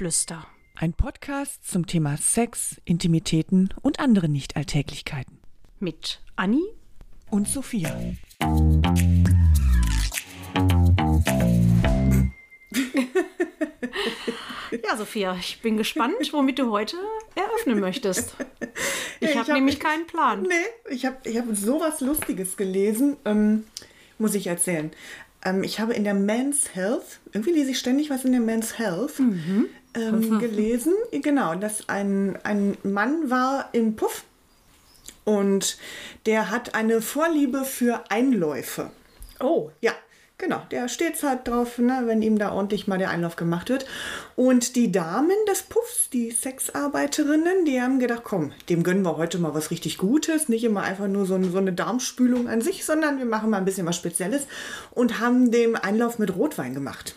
Geflüster. Ein Podcast zum Thema Sex, Intimitäten und andere Nichtalltäglichkeiten. Mit Anni Und Sophia. Ja, Sophia, ich bin gespannt, womit du heute eröffnen möchtest. Ich Ich habe hab- nämlich keinen Plan. Nee, ich habe ich hab sowas Lustiges gelesen. Ähm, muss ich erzählen. Ähm, ich habe in der Men's Health, irgendwie lese ich ständig was in der Men's Health, ähm, gelesen. Genau, dass ein, ein Mann war im Puff und der hat eine Vorliebe für Einläufe. Oh, Ja, genau. Der steht halt drauf, ne, wenn ihm da ordentlich mal der Einlauf gemacht wird. Und die Damen des Puffs, die Sexarbeiterinnen, die haben gedacht, komm, dem gönnen wir heute mal was richtig Gutes. Nicht immer einfach nur so, so eine Darmspülung an sich, sondern wir machen mal ein bisschen was Spezielles und haben dem Einlauf mit Rotwein gemacht.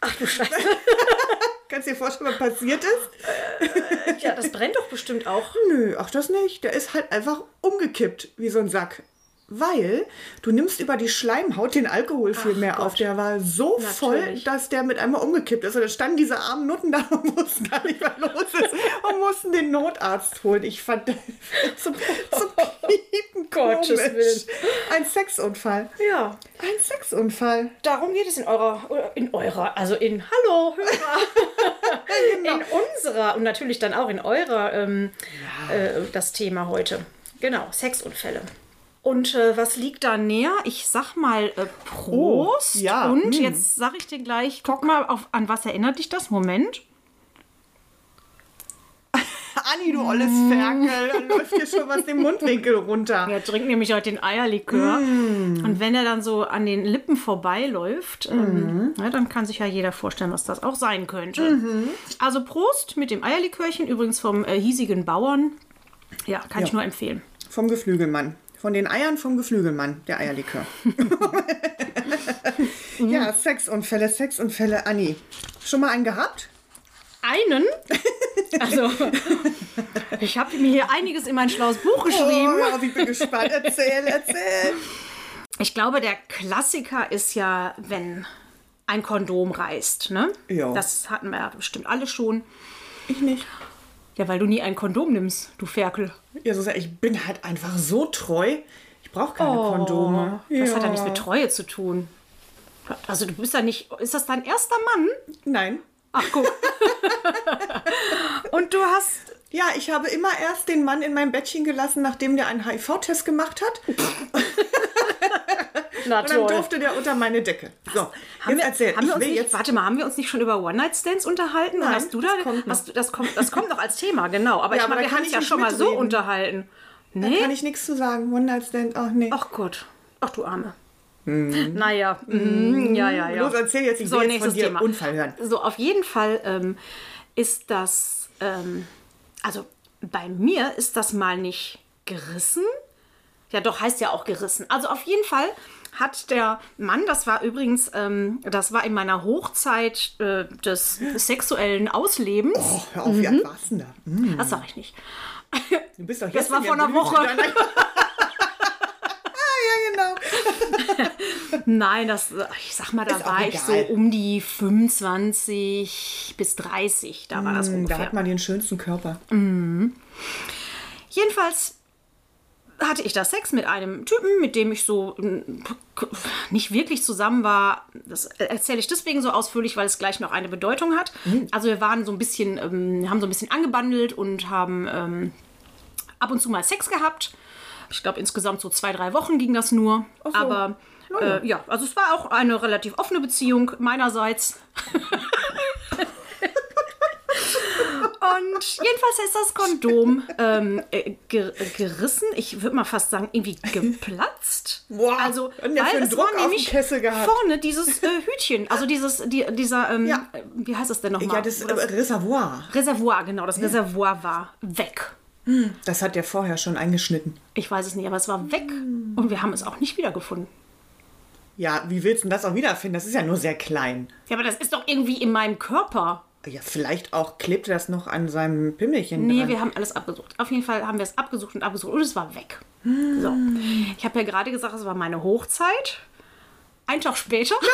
ach du Scheiße. Kannst du dir vorstellen, was passiert ist? Ja, das brennt doch bestimmt auch. Nö, ach das nicht. Der ist halt einfach umgekippt wie so ein Sack. Weil du nimmst über die Schleimhaut den Alkohol viel Ach mehr Gott. auf. Der war so voll, Natürlich. dass der mit einmal umgekippt ist. Und da standen diese armen Nutten da und wussten gar nicht, was los ist. Und mussten den Notarzt holen. Ich fand das zum, zum Piepen Gottes. Willen. Ein Sexunfall. Ja, Ein Sexunfall. darum geht es in eurer, in eurer, also in Hallo, Hörer. Genau. In unserer und natürlich dann auch in eurer ähm, äh, das Thema heute. Genau, Sexunfälle. Und äh, was liegt da näher? Ich sag mal äh, Prost. Oh, ja, Und hm. jetzt sag ich dir gleich, guck mal, auf, an was erinnert dich das? Moment. Anni, du olles Ferkel. Da läuft dir schon was den Mundwinkel runter. Er trinkt nämlich heute den Eierlikör. Und wenn er dann so an den Lippen vorbeiläuft, ähm, ja, dann kann sich ja jeder vorstellen, was das auch sein könnte. Also Prost mit dem Eierlikörchen, übrigens vom äh, hiesigen Bauern. Ja, kann ich Ja. nur empfehlen. Vom Geflügelmann. Von den Eiern vom Geflügelmann, der Eierlikör. ja, Sexunfälle, Sexunfälle, Anni. Schon mal einen gehabt? Einen? Also, ich habe mir hier einiges in mein schlaues Buch geschrieben. Oh, ja, ich bin gespannt. Erzähl, erzähl. Ich glaube, der Klassiker ist ja, wenn ein Kondom reißt. Ne? Ja. Das hatten wir ja bestimmt alle schon. Ich nicht. Ja, weil du nie ein Kondom nimmst, du Ferkel. Ja, so ich bin halt einfach so treu. Ich brauche keine Kondome. Das ja. hat ja nichts mit Treue zu tun. Also du bist ja nicht. Ist das dein erster Mann? Nein. Ach guck. Und du hast. Ja, ich habe immer erst den Mann in mein Bettchen gelassen, nachdem der einen HIV-Test gemacht hat. Na Und dann durfte der unter meine Decke. So, Haben jetzt wir, erzähl. haben wir ich uns will nicht, jetzt warte mal, haben wir uns nicht schon über One-Night-Stands unterhalten? Nein, hast du da, das kommt noch. hast du, das, kommt, das kommt noch als Thema, genau. Aber Ja, ich meine, da wir haben ich ja schon mal so unterhalten. Da Nee? kann ich nichts zu sagen. One Night Stand, ach nee. Ach Gott. Ach du Arme. Naja, mm, ja, ja, ja. Los, erzähl jetzt, ich so, will jetzt von dir Thema. Unfall hören. So, auf jeden Fall ähm, ist das, ähm, also bei mir ist das mal nicht gerissen. Ja, doch, heißt ja auch gerissen. Also auf jeden Fall hat der Mann, das war übrigens, ähm, das war in meiner Hochzeit äh, des sexuellen Auslebens. Oh, hör auf, wie alt warst du da? Hm, Das sag ich nicht. Du bist doch Das jetzt war in vor einer Woche. genau. Nein, das, ich sag mal, da war ich so um die 25 bis 30. Da war das Da ungefähr. hat man den schönsten Körper. Jedenfalls hatte ich da Sex mit einem Typen, mit dem ich so nicht wirklich zusammen war. Das erzähle ich deswegen so ausführlich, weil es gleich noch eine Bedeutung hat. Also wir waren so ein bisschen, ähm, haben so ein bisschen angebandelt und haben ähm, ab und zu mal Sex gehabt. Ich glaube, insgesamt so zwei, drei Wochen ging das nur. so. Aber äh, ja, also es war auch eine relativ offene Beziehung meinerseits. Und jedenfalls ist das Kondom ähm, äh, ger gerissen. Ich würde mal fast sagen, irgendwie geplatzt. Boah, also, einen es Druck war nämlich vorne dieses äh, Hütchen, also dieses, die, dieser, ähm, Ja. äh, wie heißt das denn nochmal? Ja, das, äh, Reservoir. Reservoir, genau, das Reservoir war weg. Das hat der vorher schon eingeschnitten. Ich weiß es nicht, aber es war weg und wir haben es auch nicht wiedergefunden. Ja, wie willst du das auch wiederfinden? Das ist ja nur sehr klein. Ja, aber das ist doch irgendwie in meinem Körper. Ja, vielleicht auch klebte das noch an seinem Pimmelchen Nee, dran. wir haben alles abgesucht. Auf jeden Fall haben wir es abgesucht und abgesucht und es war weg. So. Ich habe ja gerade gesagt, es war meine Hochzeit. Ein Tag später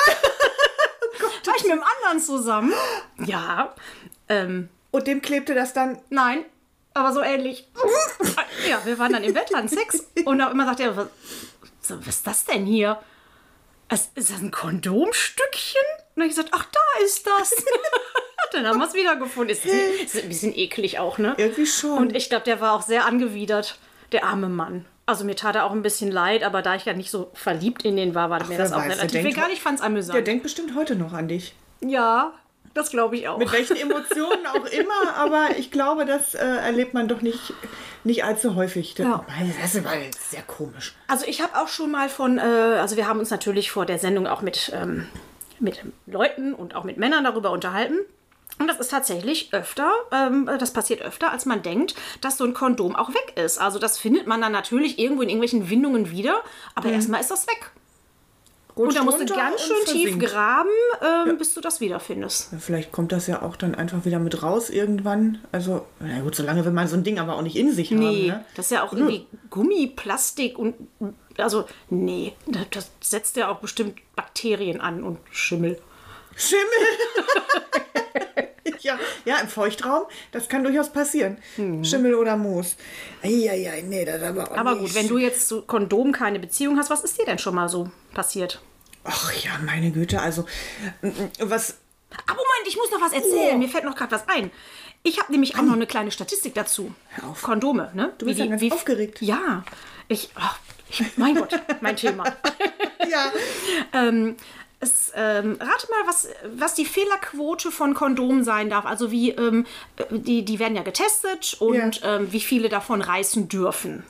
War ich mit dem anderen zusammen? Ja. Ähm, Und dem klebte das dann. nein, aber so ähnlich. ja, wir waren dann im Bett, hatten Sex. Und auch immer sagt er, was, was ist das denn hier? Ist das ein Kondomstückchen? Und dann hab ich gesagt, ach, da ist das. dann haben wir es wiedergefunden. Ist, ist ein bisschen eklig auch, ne? Irgendwie schon. Und ich glaube, der war auch sehr angewidert, der arme Mann. Also mir tat er auch ein bisschen leid, aber da ich ja nicht so verliebt in den war, war mir wer das auch weiß, der relativ egal. Ich fand es Der amüsant. denkt bestimmt heute noch an dich. Ja, das glaube ich auch. Mit welchen Emotionen auch immer, aber ich glaube, das äh, erlebt man doch nicht, nicht allzu häufig. Das, Ja. das ist sehr komisch. Also ich habe auch schon mal von, äh, also wir haben uns natürlich vor der Sendung auch mit, ähm, mit Leuten und auch mit Männern darüber unterhalten. Und das ist tatsächlich öfter, ähm, das passiert öfter, als man denkt, dass so ein Kondom auch weg ist. Also das findet man dann natürlich irgendwo in irgendwelchen Windungen wieder, aber erstmal ist das weg. Und da musst du ganz schön tief graben, ähm, bis du das wiederfindest. Ja, Vielleicht kommt das ja auch dann einfach wieder mit raus irgendwann. Also, na gut, solange will man so ein Ding aber auch nicht in sich haben. Nee, Ne? das ist ja auch irgendwie Gummi, Plastik und also nee, das, das setzt ja auch bestimmt Bakterien an und Schimmel. Schimmel! ja, ja, im Feuchtraum, das kann durchaus passieren. Schimmel oder Moos. Eieiei, nee, das aber auch Aber nicht. gut, wenn du jetzt zu Kondom keine Beziehung hast, was ist dir denn schon mal so passiert? Ach ja, meine Güte, also, mm, mm, was. Aber Moment, ich muss noch was erzählen. Mir fällt noch gerade was ein. Ich habe nämlich auch noch eine kleine Statistik dazu. Hör auf. Kondome, ne? Du bist ja ganz aufgeregt. Ja. Ich, ach, ich, mein Gott, mein Thema. Ja. ähm, es, ähm, rate mal, was, was die Fehlerquote von Kondomen sein darf. Also wie, ähm, die, die werden ja getestet und Ja. ähm, wie viele davon reißen dürfen.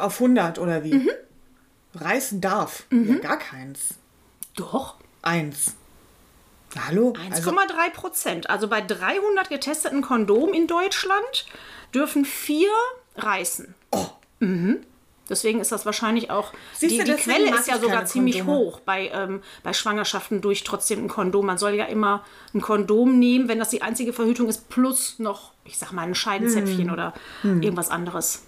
Auf 100 oder wie? Mhm. Reißen darf. Ja, gar keins. Doch. Eins. Hallo? 1,3 Prozent. Also bei 300 getesteten Kondomen in Deutschland dürfen vier reißen. Oh. Mhm. Deswegen ist das wahrscheinlich auch. Siehst die du, die Quelle ist ja sogar ziemlich Kondome. hoch bei, ähm, bei Schwangerschaften durch trotzdem ein Kondom. Man soll ja immer ein Kondom nehmen, wenn das die einzige Verhütung ist, plus noch, ich sag mal, ein Scheidenzäpfchen Hm. oder irgendwas anderes.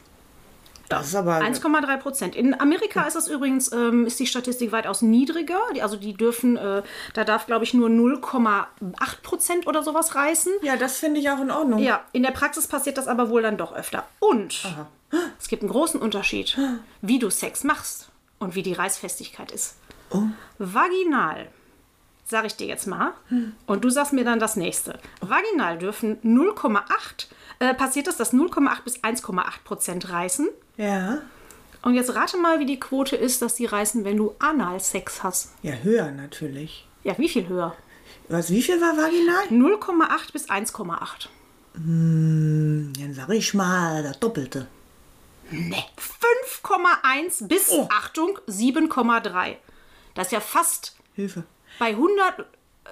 das ist aber. 1,3 Prozent. In Amerika ist das übrigens, ähm, ist die Statistik weitaus niedriger. Die, also die dürfen, äh, da darf glaube ich nur 0,8 Prozent oder sowas reißen. ja, das finde ich auch in Ordnung. Ja, in der Praxis passiert das aber wohl dann doch öfter. Und es gibt einen großen Unterschied, wie du Sex machst und wie die Reißfestigkeit ist. Vaginal, sage ich dir jetzt mal, und du sagst mir dann das nächste. Vaginal dürfen 0,8, äh, passiert das, dass 0,8 bis 1,8 Prozent reißen. Ja. Und jetzt rate mal, wie die Quote ist, dass die reißen, wenn du Analsex hast. Ja, höher natürlich. Ja, wie viel höher? Was, wie viel war vaginal? 0,8 bis 1,8. Dann sag ich mal, das Doppelte. Nee. 5,1 bis, Achtung, 7,3. Das ist ja fast, Hilfe. bei 100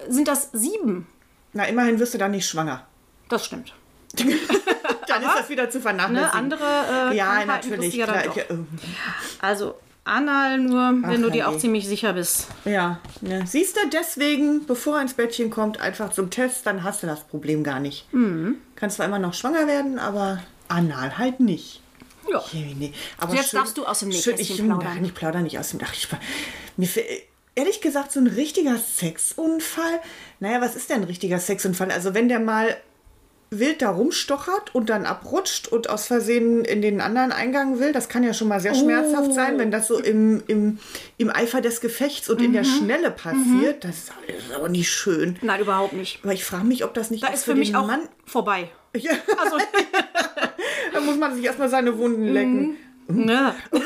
sind das 7. Na, immerhin wirst du da nicht schwanger. Das stimmt. Dann ist das wieder zu vernachlässigen. Ne, andere äh, ja, natürlich. Ja, dann Klar, doch. ja, äh, Also anal nur, wenn du dir auch ziemlich sicher bist. ja, ja. Siehst du, deswegen, bevor er ins Bettchen kommt, einfach zum Test, dann hast du das Problem gar nicht. Mhm. Kannst zwar immer noch schwanger werden, aber anal halt nicht. Ja. Nee. Aber Jetzt darfst du aus dem schön- Nähkästchen ich, plaudern. Ich plaudere nicht aus dem Ach, ich, mir, fä- Ehrlich gesagt, so ein richtiger Sexunfall. Naja, was ist denn ein richtiger Sexunfall? Also, wenn der mal wild da rumstochert und dann abrutscht und aus Versehen in den anderen Eingang will, das kann ja schon mal sehr schmerzhaft sein, wenn das so im, im, im Eifer des Gefechts und in der Schnelle passiert. Das ist aber nicht schön. Nein, überhaupt nicht. Aber ich frage mich, ob das nicht Da ist für für mich auch Mann. vorbei. Ja, Also, muss man sich erstmal seine Wunden lecken. ne.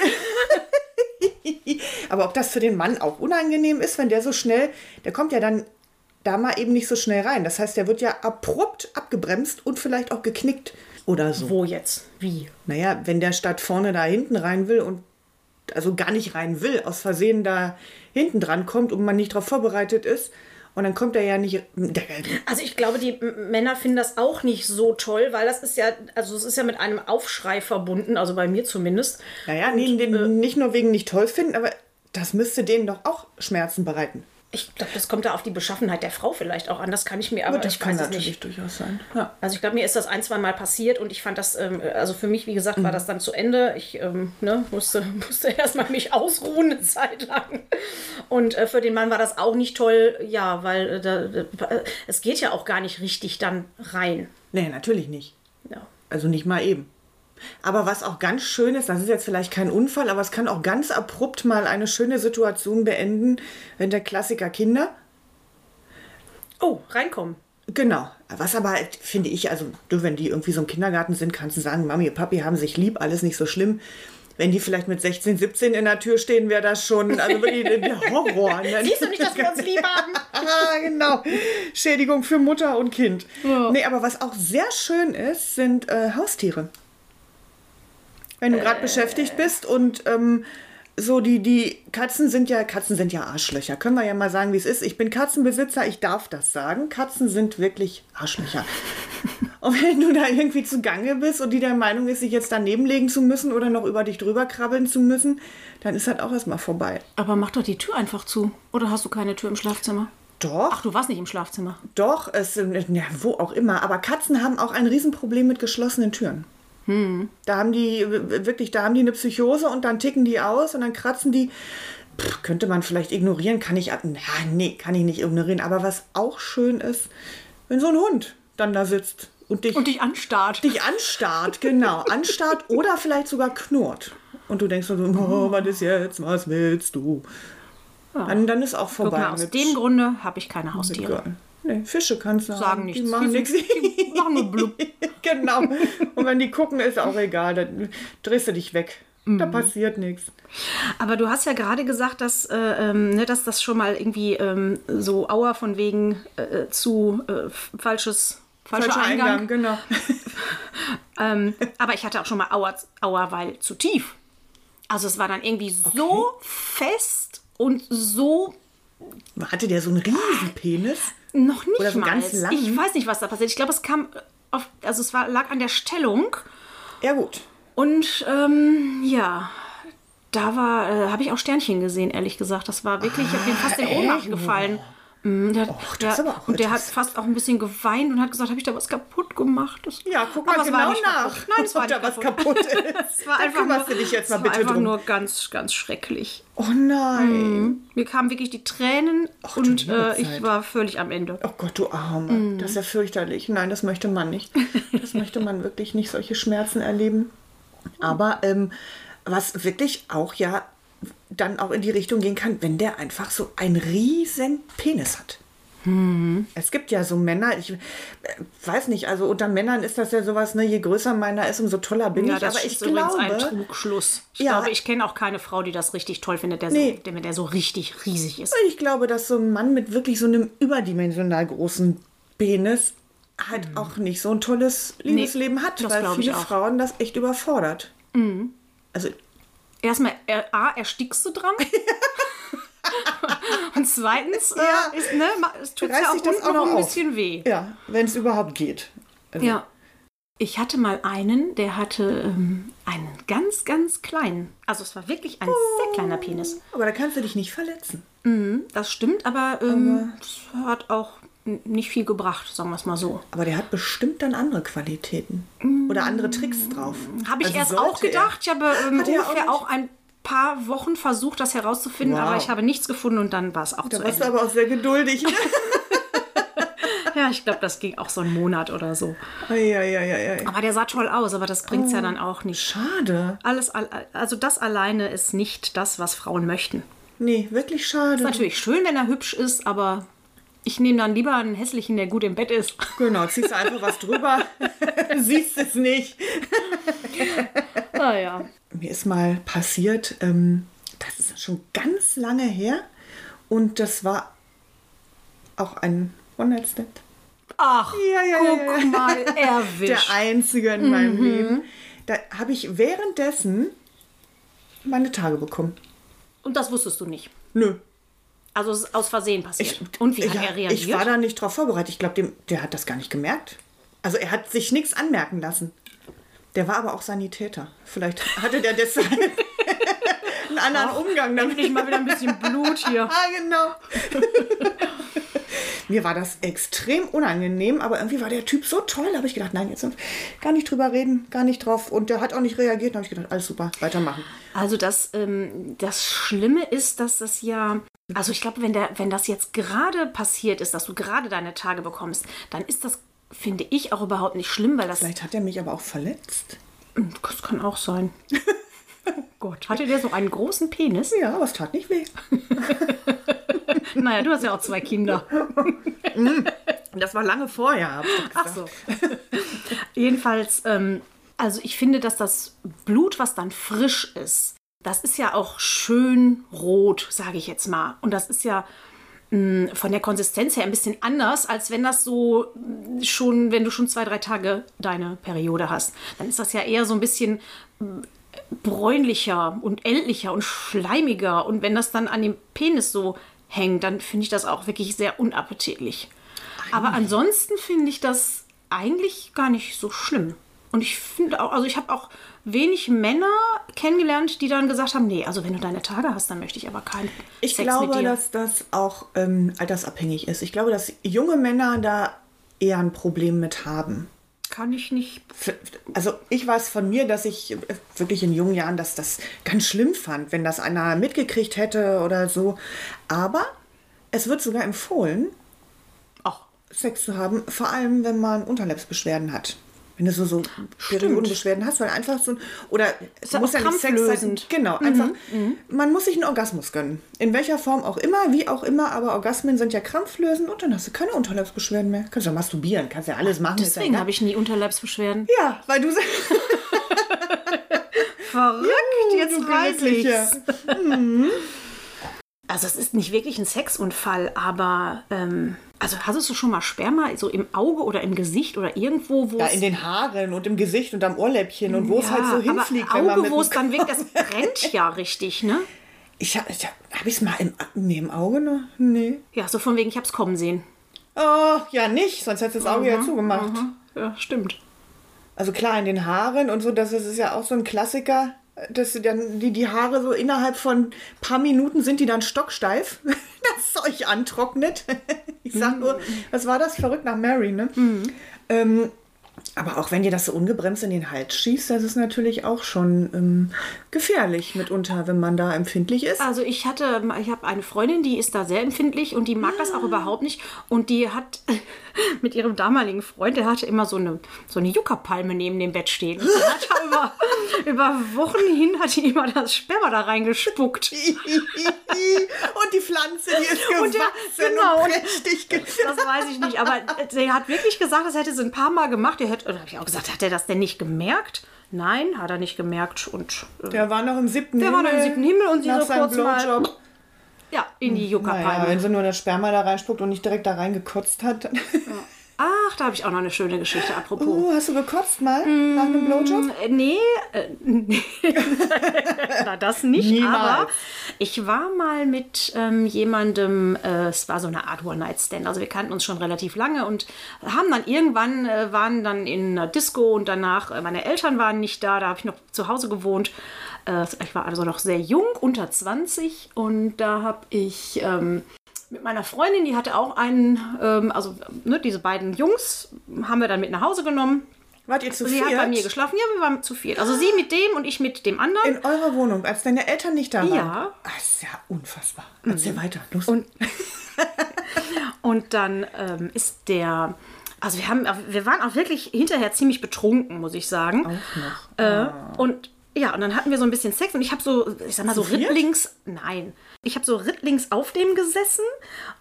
Aber ob das für den Mann auch unangenehm ist, wenn der so schnell, der kommt ja dann da mal eben nicht so schnell rein. Das heißt, der wird ja abrupt abgebremst und vielleicht auch geknickt oder so. Wo jetzt? Wie? Naja, wenn der statt vorne da hinten rein will und also gar nicht rein will, aus Versehen da hinten dran kommt und man nicht darauf vorbereitet ist. Und dann kommt er ja nicht. Also ich glaube, die Männer finden das auch nicht so toll, weil das ist ja, also es ist ja mit einem Aufschrei verbunden, also bei mir zumindest. naja, nee, den, nicht nur wegen nicht toll finden, aber das müsste denen doch auch Schmerzen bereiten. Ich glaube, das kommt da auf die Beschaffenheit der Frau vielleicht auch an. Das kann ich mir, aber das ich kann weiß natürlich nicht. durchaus sein. Ja. Also ich glaube, mir ist das ein, zwei Mal passiert und ich fand das, ähm, also für mich, wie gesagt, war das dann zu Ende. Ich ähm, ne, musste, musste erstmal mich ausruhen eine Zeit lang. Und äh, für den Mann war das auch nicht toll, ja, weil äh, da, da, es geht ja auch gar nicht richtig dann rein. Nee, natürlich nicht. Ja. Also nicht mal eben. Aber was auch ganz schön ist, das ist jetzt vielleicht kein Unfall, aber es kann auch ganz abrupt mal eine schöne Situation beenden, wenn der Klassiker Kinder. Oh, reinkommen. Genau. Was aber, finde ich, also du, wenn die irgendwie so im Kindergarten sind, kannst du sagen, Mami, Papi haben sich lieb, alles nicht so schlimm. Wenn die vielleicht mit 16, 17 in der Tür stehen, wäre das schon also der Horror. Ne? Siehst du nicht, dass wir uns lieb haben? ah, genau. Schädigung für Mutter und Kind. Ja. Nee, aber was auch sehr schön ist, sind äh, Haustiere. Wenn du gerade beschäftigt bist und ähm, so die, die Katzen sind ja, Katzen sind ja Arschlöcher. Können wir ja mal sagen, wie es ist. Ich bin Katzenbesitzer, ich darf das sagen. Katzen sind wirklich Arschlöcher. Und wenn du da irgendwie zugange bist und die der Meinung ist, sich jetzt daneben legen zu müssen oder noch über dich drüber krabbeln zu müssen, dann ist das auch erstmal vorbei. Aber mach doch die Tür einfach zu. Oder hast du keine Tür im Schlafzimmer? Doch, Ach, du warst nicht im Schlafzimmer. doch, es ja, wo auch immer. Aber Katzen haben auch ein Riesenproblem mit geschlossenen Türen. Da haben die wirklich, da haben die eine Psychose und dann ticken die aus und dann kratzen die. Pff, könnte man vielleicht ignorieren, kann ich. Na, nee, kann ich nicht ignorieren. Aber was auch schön ist, wenn so ein Hund dann da sitzt und dich, Und dich anstarrt. dich anstarrt, genau, anstarrt oder vielleicht sogar knurrt. Und du denkst so, oh, was ist jetzt, was willst du? Dann, dann ist auch vorbei. mal, aus dem Grunde habe ich keine Haustiere. Nee, Fische kannst du Sagen haben. nichts. Die machen nichts. die machen nur blub. genau. Und wenn die gucken, ist auch egal. Dann drehst du dich weg. Da passiert nichts. Aber du hast ja gerade gesagt, dass, äh, ähm, ne, dass das schon mal irgendwie ähm, so Auer von wegen äh, zu äh, falsches, falscher, Falscher Eingang. Eingang, genau. Ähm, aber ich hatte auch schon mal Auer, Auer, weil zu tief. Also es war dann irgendwie so fest und so Hatte der so einen riesen Penis? Noch nicht Oder so mal. ganz lang? Ich weiß nicht, was da passiert. Ich glaube, es kam auf, also es war, lag an der Stellung Ja, gut. und ähm, ja. Da war, äh, habe ich auch Sternchen gesehen, ehrlich gesagt. Das war wirklich, ich habe fast in Ohnmacht echt? gefallen. Mm, Der, Och, der, und der hat fast auch ein bisschen geweint und hat gesagt, habe ich da was kaputt gemacht? Das, Ja, guck mal genau nach. kaputt. Nein, es war ob da was kaputt. ist. Es war einfach nur, dich jetzt mal es war bitte einfach drum. nur ganz, ganz schrecklich. oh nein. Mir kamen wirklich die Tränen du und äh, ich war völlig am Ende. Oh Gott, du Arme. Mm. Das ist ja fürchterlich. Nein, das möchte man nicht. Das möchte man wirklich nicht, solche Schmerzen erleben. Aber ähm, was wirklich auch ja dann auch in die Richtung gehen kann, wenn der einfach so einen riesen Penis hat. Mhm. Es gibt ja so Männer, ich äh, weiß nicht, also unter Männern ist das ja sowas, ne, je größer meiner ist, umso toller bin Ja, ich. das Aber ich ist übrigens ein glaube, Trugschluss. Ich Ja. glaube, ich kenne auch keine Frau, die das richtig toll findet, der, Nee. so, der, der so richtig riesig ist. ich glaube, dass so ein Mann mit wirklich so einem überdimensional großen Penis halt auch nicht so ein tolles Liebesleben hat, das weil glaube viele. Mhm. Frauen das echt überfordert. Also Erstmal, A, erstickst du dran. Und zweitens, äh, Ja. ist, ne, es tut ja auch das unten auch noch ein auf. bisschen weh. ja, wenn es überhaupt geht. Also, Ja. Ich hatte mal einen, der hatte ähm, einen ganz, ganz kleinen. Also es war wirklich ein sehr kleiner Penis. Aber da kannst du dich nicht verletzen. Das stimmt, aber ähm, es hat auch nicht viel gebracht, sagen wir es mal so. Aber der hat bestimmt dann andere Qualitäten. Oder andere Tricks drauf. Habe ich Also erst auch gedacht. Ich habe ähm, Hat auch ungefähr nicht? auch, ein paar Wochen versucht, das herauszufinden, Wow. aber ich habe nichts gefunden und dann war es auch. Da zu warst du Ende. aber auch sehr geduldig. Ne? Ja, ich glaube, das ging auch so einen Monat oder so. Eieieiei. Aber der sah toll aus, aber das bringt es Oh. ja dann auch nicht. Schade. Alles, al- also das alleine ist nicht das, was Frauen möchten. Nee, wirklich schade. Ist natürlich schön, wenn er hübsch ist, aber ich nehme dann lieber einen hässlichen, der gut im Bett ist. Genau, ziehst du einfach was drüber. Siehst es nicht. Naja. Mir ist mal passiert, ähm, das ist schon ganz lange her. Und das war auch ein One-Night-Stand. Ach, Ja, ja, guck ja, ja. mal, Der erwischt. einzige in meinem Leben. Da habe ich währenddessen meine Tage bekommen. Und das wusstest du nicht. Nö. Also es ist aus Versehen passiert. Und wie hat ja, er reagiert? Ich war da nicht drauf vorbereitet. Ich glaube, der hat das gar nicht gemerkt. Also er hat sich nichts anmerken lassen. Der war aber auch Sanitäter. Vielleicht hatte der deshalb einen anderen Umgang damit. Endlich mal wieder ein bisschen Blut hier. Ah, genau. Mir war das extrem unangenehm, aber irgendwie war der Typ so toll, da habe ich gedacht, nein, jetzt gar nicht drüber reden, gar nicht drauf. Und der hat auch nicht reagiert, da habe ich gedacht, alles super, weitermachen. Also das, ähm, das Schlimme ist, dass das ja, also ich glaube, wenn, der, wenn das jetzt gerade passiert ist, dass du gerade deine Tage bekommst, dann ist das, finde ich, auch überhaupt nicht schlimm, weil das... Vielleicht hat er mich aber auch verletzt. Das kann auch sein. Oh Gott, hatte der so einen großen Penis? Ja, aber es tat nicht weh. naja, du hast ja auch zwei Kinder. Das war lange vorher. Ach so. Jedenfalls, ähm, also ich finde, dass das Blut, was dann frisch ist, das ist ja auch schön rot, sage ich jetzt mal. Und das ist ja mh, von der Konsistenz her ein bisschen anders, als wenn das so mh, schon, wenn du schon zwei, drei Tage deine Periode hast. Dann ist das ja eher so ein bisschen bräunlicher und ältlicher und schleimiger. Und wenn das dann an dem Penis so hängt, dann finde ich das auch wirklich sehr unappetitlich. Aber ansonsten finde ich das eigentlich gar nicht so schlimm. Und ich finde auch, also ich habe auch wenig Männer kennengelernt, die dann gesagt haben, nee, also wenn du deine Tage hast, dann möchte ich aber keinen Ich Sex glaube, mit dir. dass das auch ähm, altersabhängig ist. Ich glaube, dass junge Männer da eher ein Problem mit haben. Kann ich nicht. Also ich weiß von mir, dass ich äh, wirklich in jungen Jahren dass das ganz schlimm fand, wenn das einer mitgekriegt hätte oder so. Aber es wird sogar empfohlen, Ach, Sex zu haben, vor allem wenn man Unterleibsbeschwerden hat. Wenn du so, so Periodenbeschwerden hast, weil einfach so ein, oder es muss ja nicht Sex sein. krampflösend. Genau, einfach, man muss sich einen Orgasmus gönnen. In welcher Form auch immer, wie auch immer, aber Orgasmen sind ja krampflösend und dann hast du keine Unterleibsbeschwerden mehr. Kannst ja masturbieren, kannst ja alles machen. ja deswegen habe ich nie Unterleibsbeschwerden. Ja, weil du Verrückt, jetzt weiß ich's. Also es ist nicht wirklich ein Sexunfall, aber ähm, also hattest du schon mal Sperma so im Auge oder im Gesicht oder irgendwo, wo Ja, in den Haaren und im Gesicht und am Ohrläppchen und wo es halt so aber hinfliegt, man Auge, wo es dann weg, das brennt ja richtig, ne? Ich habe ich hab, hab ich's mal im, nee, im Auge noch? Nee. Ja, so von wegen, ich hab's kommen sehen. Oh, ja nicht, sonst hättest du das Auge ja zugemacht. Ja, stimmt. Also klar, in den Haaren und so, das ist ist ja auch so ein Klassiker, dass sie dann die, die Haare so innerhalb von paar Minuten sind die dann stocksteif, das Zeug antrocknet. Ich sag nur, was war das? Verrückt nach Mary, ne? Ähm, aber auch wenn dir das so ungebremst in den Hals schießt, das ist natürlich auch schon ähm, gefährlich mitunter, wenn man da empfindlich ist. Also ich hatte, ich habe eine Freundin, die ist da sehr empfindlich und die mag das Ah. auch überhaupt nicht. Und die hat mit ihrem damaligen Freund, der hatte immer so eine, so eine Juckerpalme neben dem Bett stehen. Und hat über, über Wochen hin hat die immer das Sperma da reingespuckt. und die Pflanze, die ist gewachsen Und der- genau, und- prächtig. Das weiß ich nicht, aber sie hat wirklich gesagt, das hätte sie ein paar Mal gemacht. Der hätte, oder habe ich auch gesagt, hat er das denn nicht gemerkt? Nein, hat er nicht gemerkt. Und äh, Der war noch im siebten Der war noch im siebten Himmel und sie so kurz mal- Blowjob. ja, in die Juckerpalme. Naja, wenn sie nur das Sperma da reinspuckt und nicht direkt da reingekotzt hat. dann- Ach, da habe ich auch noch eine schöne Geschichte, apropos. Oh, hast du gekotzt mal nach einem Blowjob? Äh, Nee, äh, nee. Na, das nicht, Niemals. aber ich war mal mit ähm, jemandem, äh, es war so eine Art One-Night-Stand, also wir kannten uns schon relativ lange und haben dann irgendwann, äh, waren dann in einer Disco und danach, äh, meine Eltern waren nicht da, da habe ich noch zu Hause gewohnt. Äh, ich war also noch sehr jung, unter 20 und da habe ich... Ähm, mit meiner Freundin, die hatte auch einen, ähm, also ne, diese beiden Jungs haben wir dann mit nach Hause genommen. Wart ihr zu Sie viert? hat bei mir geschlafen. Ja, wir waren zu viert. Also sie mit dem und ich mit dem anderen. In eurer Wohnung, als deine Eltern nicht da waren? Ja. Das ist ja unfassbar. Erzähl weiter. Los. Und, und dann ähm, ist der. Also wir haben, wir waren auch wirklich hinterher ziemlich betrunken, muss ich sagen. Auch noch. Äh, Und ja, und dann hatten wir so ein bisschen Sex und ich habe so, ich sag mal so rittlings, nein, ich habe so rittlings auf dem gesessen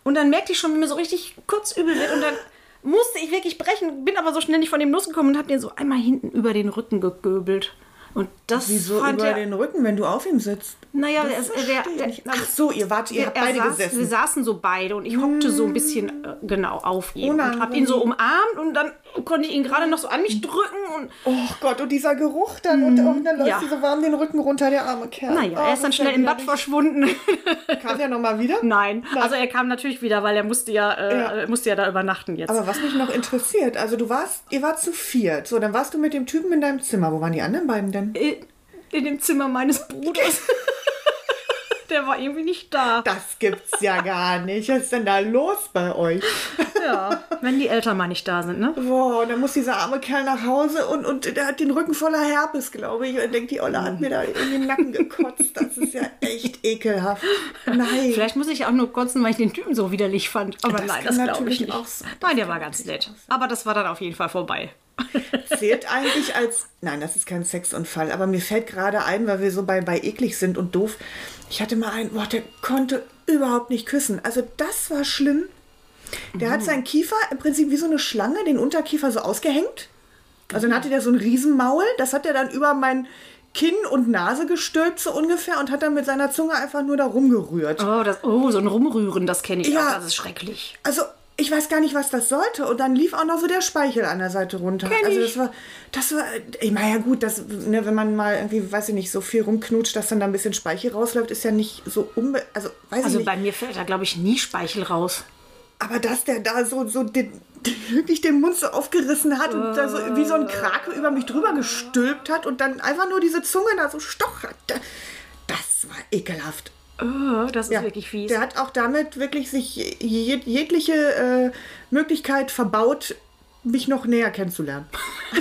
und dann merkte ich schon, wie mir so richtig kurz übel wird und dann musste ich wirklich brechen, bin aber so schnell nicht von dem losgekommen und habe den so einmal hinten über den Rücken gegöbelt. Und das Wieso fand über er, den Rücken, wenn du auf ihm sitzt? naja, Das der, der, der. Ach so, ihr wart, ihr habt beide saß, gesessen. Wir saßen so beide und ich hockte so ein bisschen äh, genau auf ihn und Unangenehm. habe ihn so umarmt und dann konnte ich ihn gerade noch so an mich drücken und Oh Gott, und dieser Geruch dann und, und dann läuft ja. so warm den Rücken runter, der arme Kerl. naja, Oh, er ist dann schnell im Bad verschwunden. Kam der nochmal wieder? Nein. also er kam natürlich wieder, weil er musste ja, äh, Ja. er musste ja da übernachten jetzt. Aber was mich noch interessiert, also du warst, ihr wart zu viert. So, dann warst du mit dem Typen in deinem Zimmer. Wo waren die anderen beiden denn? In, in dem Zimmer meines Bruders. Der war irgendwie nicht da. Das gibt's ja gar nicht. Was ist denn da los bei euch? Ja, wenn die Eltern mal nicht da sind, ne? Boah, dann muss dieser arme Kerl nach Hause und, und der hat den Rücken voller Herpes, glaube ich. Und denkt, die Olle hat mir da in den Nacken gekotzt. Das ist ja echt ekelhaft. Nein. Vielleicht muss ich auch nur kotzen, weil ich den Typen so widerlich fand. Aber Das nein, das glaube ich nicht. auch sein. Nein, der war ganz nett. Aber das war dann auf jeden Fall vorbei. Zählt eigentlich als. Nein, das ist kein Sexunfall, aber mir fällt gerade ein, weil wir so bei, bei eklig sind und doof. Ich hatte mal einen, boah, der konnte überhaupt nicht küssen. Also das war schlimm. Der hat seinen Kiefer im Prinzip wie so eine Schlange, den Unterkiefer so ausgehängt. Also dann hatte der so ein Riesenmaul. Das hat er dann über mein Kinn und Nase gestülpt so ungefähr und hat dann mit seiner Zunge einfach nur da rumgerührt. Oh, das, oh so ein Rumrühren, das kenne ich Ja. auch. Das ist schrecklich. Also, ich weiß gar nicht, was das sollte. Und dann lief auch noch so der Speichel an der Seite runter. Kenn also, das war, das war, ich meine, ja gut, das, ne, wenn man mal irgendwie, weiß ich nicht, so viel rumknutscht, dass dann da ein bisschen Speichel rausläuft, ist ja nicht so unbe, also, weiß Also ich nicht. bei mir fällt da, glaube ich, nie Speichel raus. Aber dass der da so, so den, wirklich den Mund so aufgerissen hat und da so wie so ein Krake über mich drüber gestülpt hat und dann einfach nur diese Zunge da so stochert. Da- Das war ekelhaft. Oh, das ist Ja, wirklich fies. Der hat auch damit wirklich sich je, jegliche äh, Möglichkeit verbaut, mich noch näher kennenzulernen.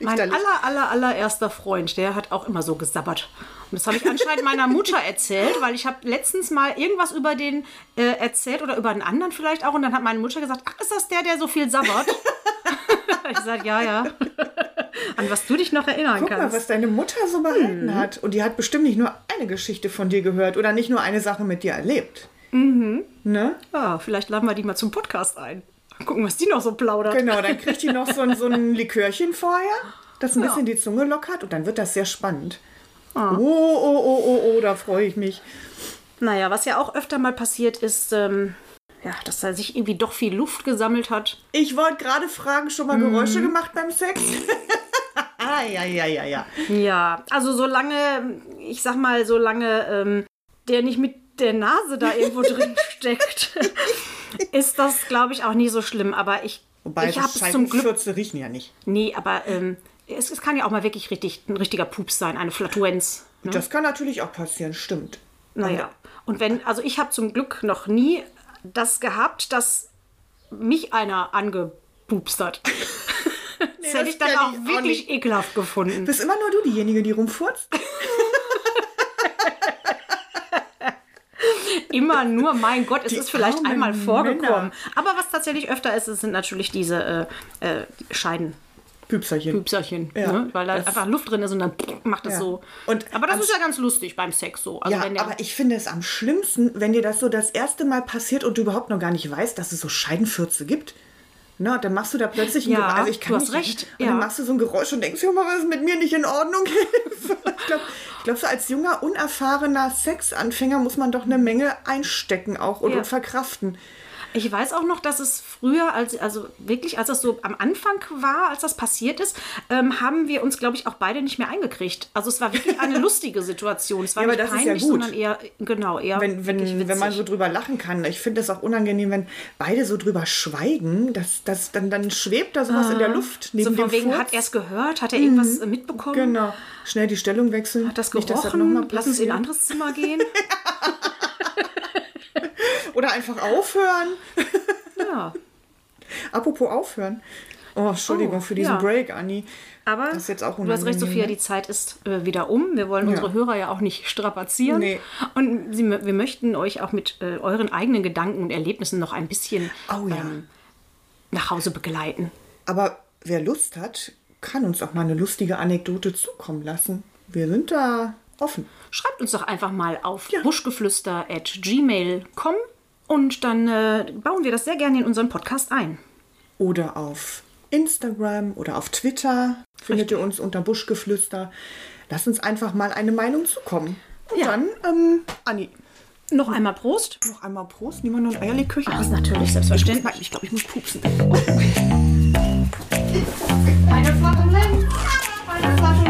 Mein aller, aller, allererster Freund, der hat auch immer so gesabbert. Und das habe ich anscheinend meiner Mutter erzählt, weil ich habe letztens mal irgendwas über den äh, erzählt oder über einen anderen vielleicht auch. Und dann hat meine Mutter gesagt, ach, ist das der, der so viel sabbert? ich gesagt, ja, ja. An was du dich noch erinnern Guck mal, kannst. was deine Mutter so behalten hat. Und die hat bestimmt nicht nur eine Geschichte von dir gehört oder nicht nur eine Sache mit dir erlebt. Ne? Ja, vielleicht laden wir die mal zum Podcast ein. Gucken, was die noch so plaudert. Genau, dann kriegt die noch so ein, so ein Likörchen vorher, das ein bisschen die Zunge lockert und dann wird das sehr spannend. Oh, oh, oh, oh, oh, da freue ich mich. Naja, was ja auch öfter mal passiert ist, ähm, ja, dass da sich irgendwie doch viel Luft gesammelt hat. Ich wollte gerade fragen, schon mal Geräusche gemacht beim Sex? ah, ja, ja, ja, ja. Ja, also solange, ich sag mal, solange ähm, der nicht mit der Nase da irgendwo drin steckt, ist das, glaube ich, auch nie so schlimm. Aber ich, Wobei, ich habe es zum Glück. Scheibenfürze riechen ja nicht. Nee, aber ähm, es, es kann ja auch mal wirklich richtig, ein richtiger Pups sein, eine Flatulenz. Ne? Das kann natürlich auch passieren, stimmt. Naja. Und wenn, also ich habe zum Glück noch nie das gehabt, dass mich einer angepupst hat. das das hätte ich dann auch ich auch wirklich nicht. ekelhaft gefunden. Bist immer nur du diejenige, die rumfurzt? immer nur, mein Gott, es Die ist vielleicht einmal vorgekommen. Männer. Aber was tatsächlich öfter ist, es sind natürlich diese äh, äh, Scheidenpüpserchen, Püpserchen. Ja, ne? weil da das- einfach Luft drin ist und dann macht es Ja. so. Und aber das ist ja ganz lustig beim Sex so. Also ja, wenn der, aber ich finde es am schlimmsten, wenn dir das so das erste Mal passiert und du überhaupt noch gar nicht weißt, dass es so Scheidenfürze gibt. Na, dann machst du da plötzlich ein Ja, Geräusch. Also ich kann du hast nicht, recht, Und ja. dann machst du so ein Geräusch und denkst, mal, was ist mit mir nicht in Ordnung? ich glaube, glaub, so als junger, unerfahrener Sexanfänger muss man doch eine Menge einstecken auch und, Ja. und verkraften. Ich weiß auch noch, dass es früher, als, also wirklich, als das so am Anfang war, als das passiert ist, ähm, haben wir uns, glaube ich, auch beide nicht mehr eingekriegt. Also es war wirklich eine lustige Situation. Es war Ja, aber nicht das ist ja peinlich, gut. sondern eher, genau, eher wenn, wenn, wenn man so drüber lachen kann. Ich finde es auch unangenehm, wenn beide so drüber schweigen. Das, das, dann, dann schwebt da sowas in der Luft. Neben Ah. So von dem wegen, Furz. hat er es gehört? Hat er irgendwas äh, mitbekommen? Genau. Schnell die Stellung wechseln. Hat das Nicht, dass das gerochen? Lass uns in ein anderes Zimmer gehen. Oder einfach aufhören. ja. Apropos aufhören. Oh, Entschuldigung Oh, für diesen ja. Break, Anni. Aber du hast recht, Sophia, ne? die Zeit ist äh, wieder um. Wir wollen Ja. unsere Hörer ja auch nicht strapazieren. Nee. Und sie, wir möchten euch auch mit äh, euren eigenen Gedanken und Erlebnissen noch ein bisschen Oh ja. ähm, nach Hause begleiten. Aber wer Lust hat, kann uns auch mal eine lustige Anekdote zukommen lassen. Wir sind da offen. Schreibt uns doch einfach mal auf Ja. buschgeflüster.gmail.com und dann äh, bauen wir das sehr gerne in unseren Podcast ein. Oder auf Instagram oder auf Twitter findet Richtig. ihr uns unter Buschgeflüster. Lass uns einfach mal eine Meinung zukommen. Und ja. dann, ähm, Anni. Noch einmal Prost. Noch einmal Prost. Niemand nur ein Eierlikörchen? Das ah, ist natürlich selbstverständlich. Ich glaube, ich muss pupsen. Eine Flasche Lenz. Eine Flasche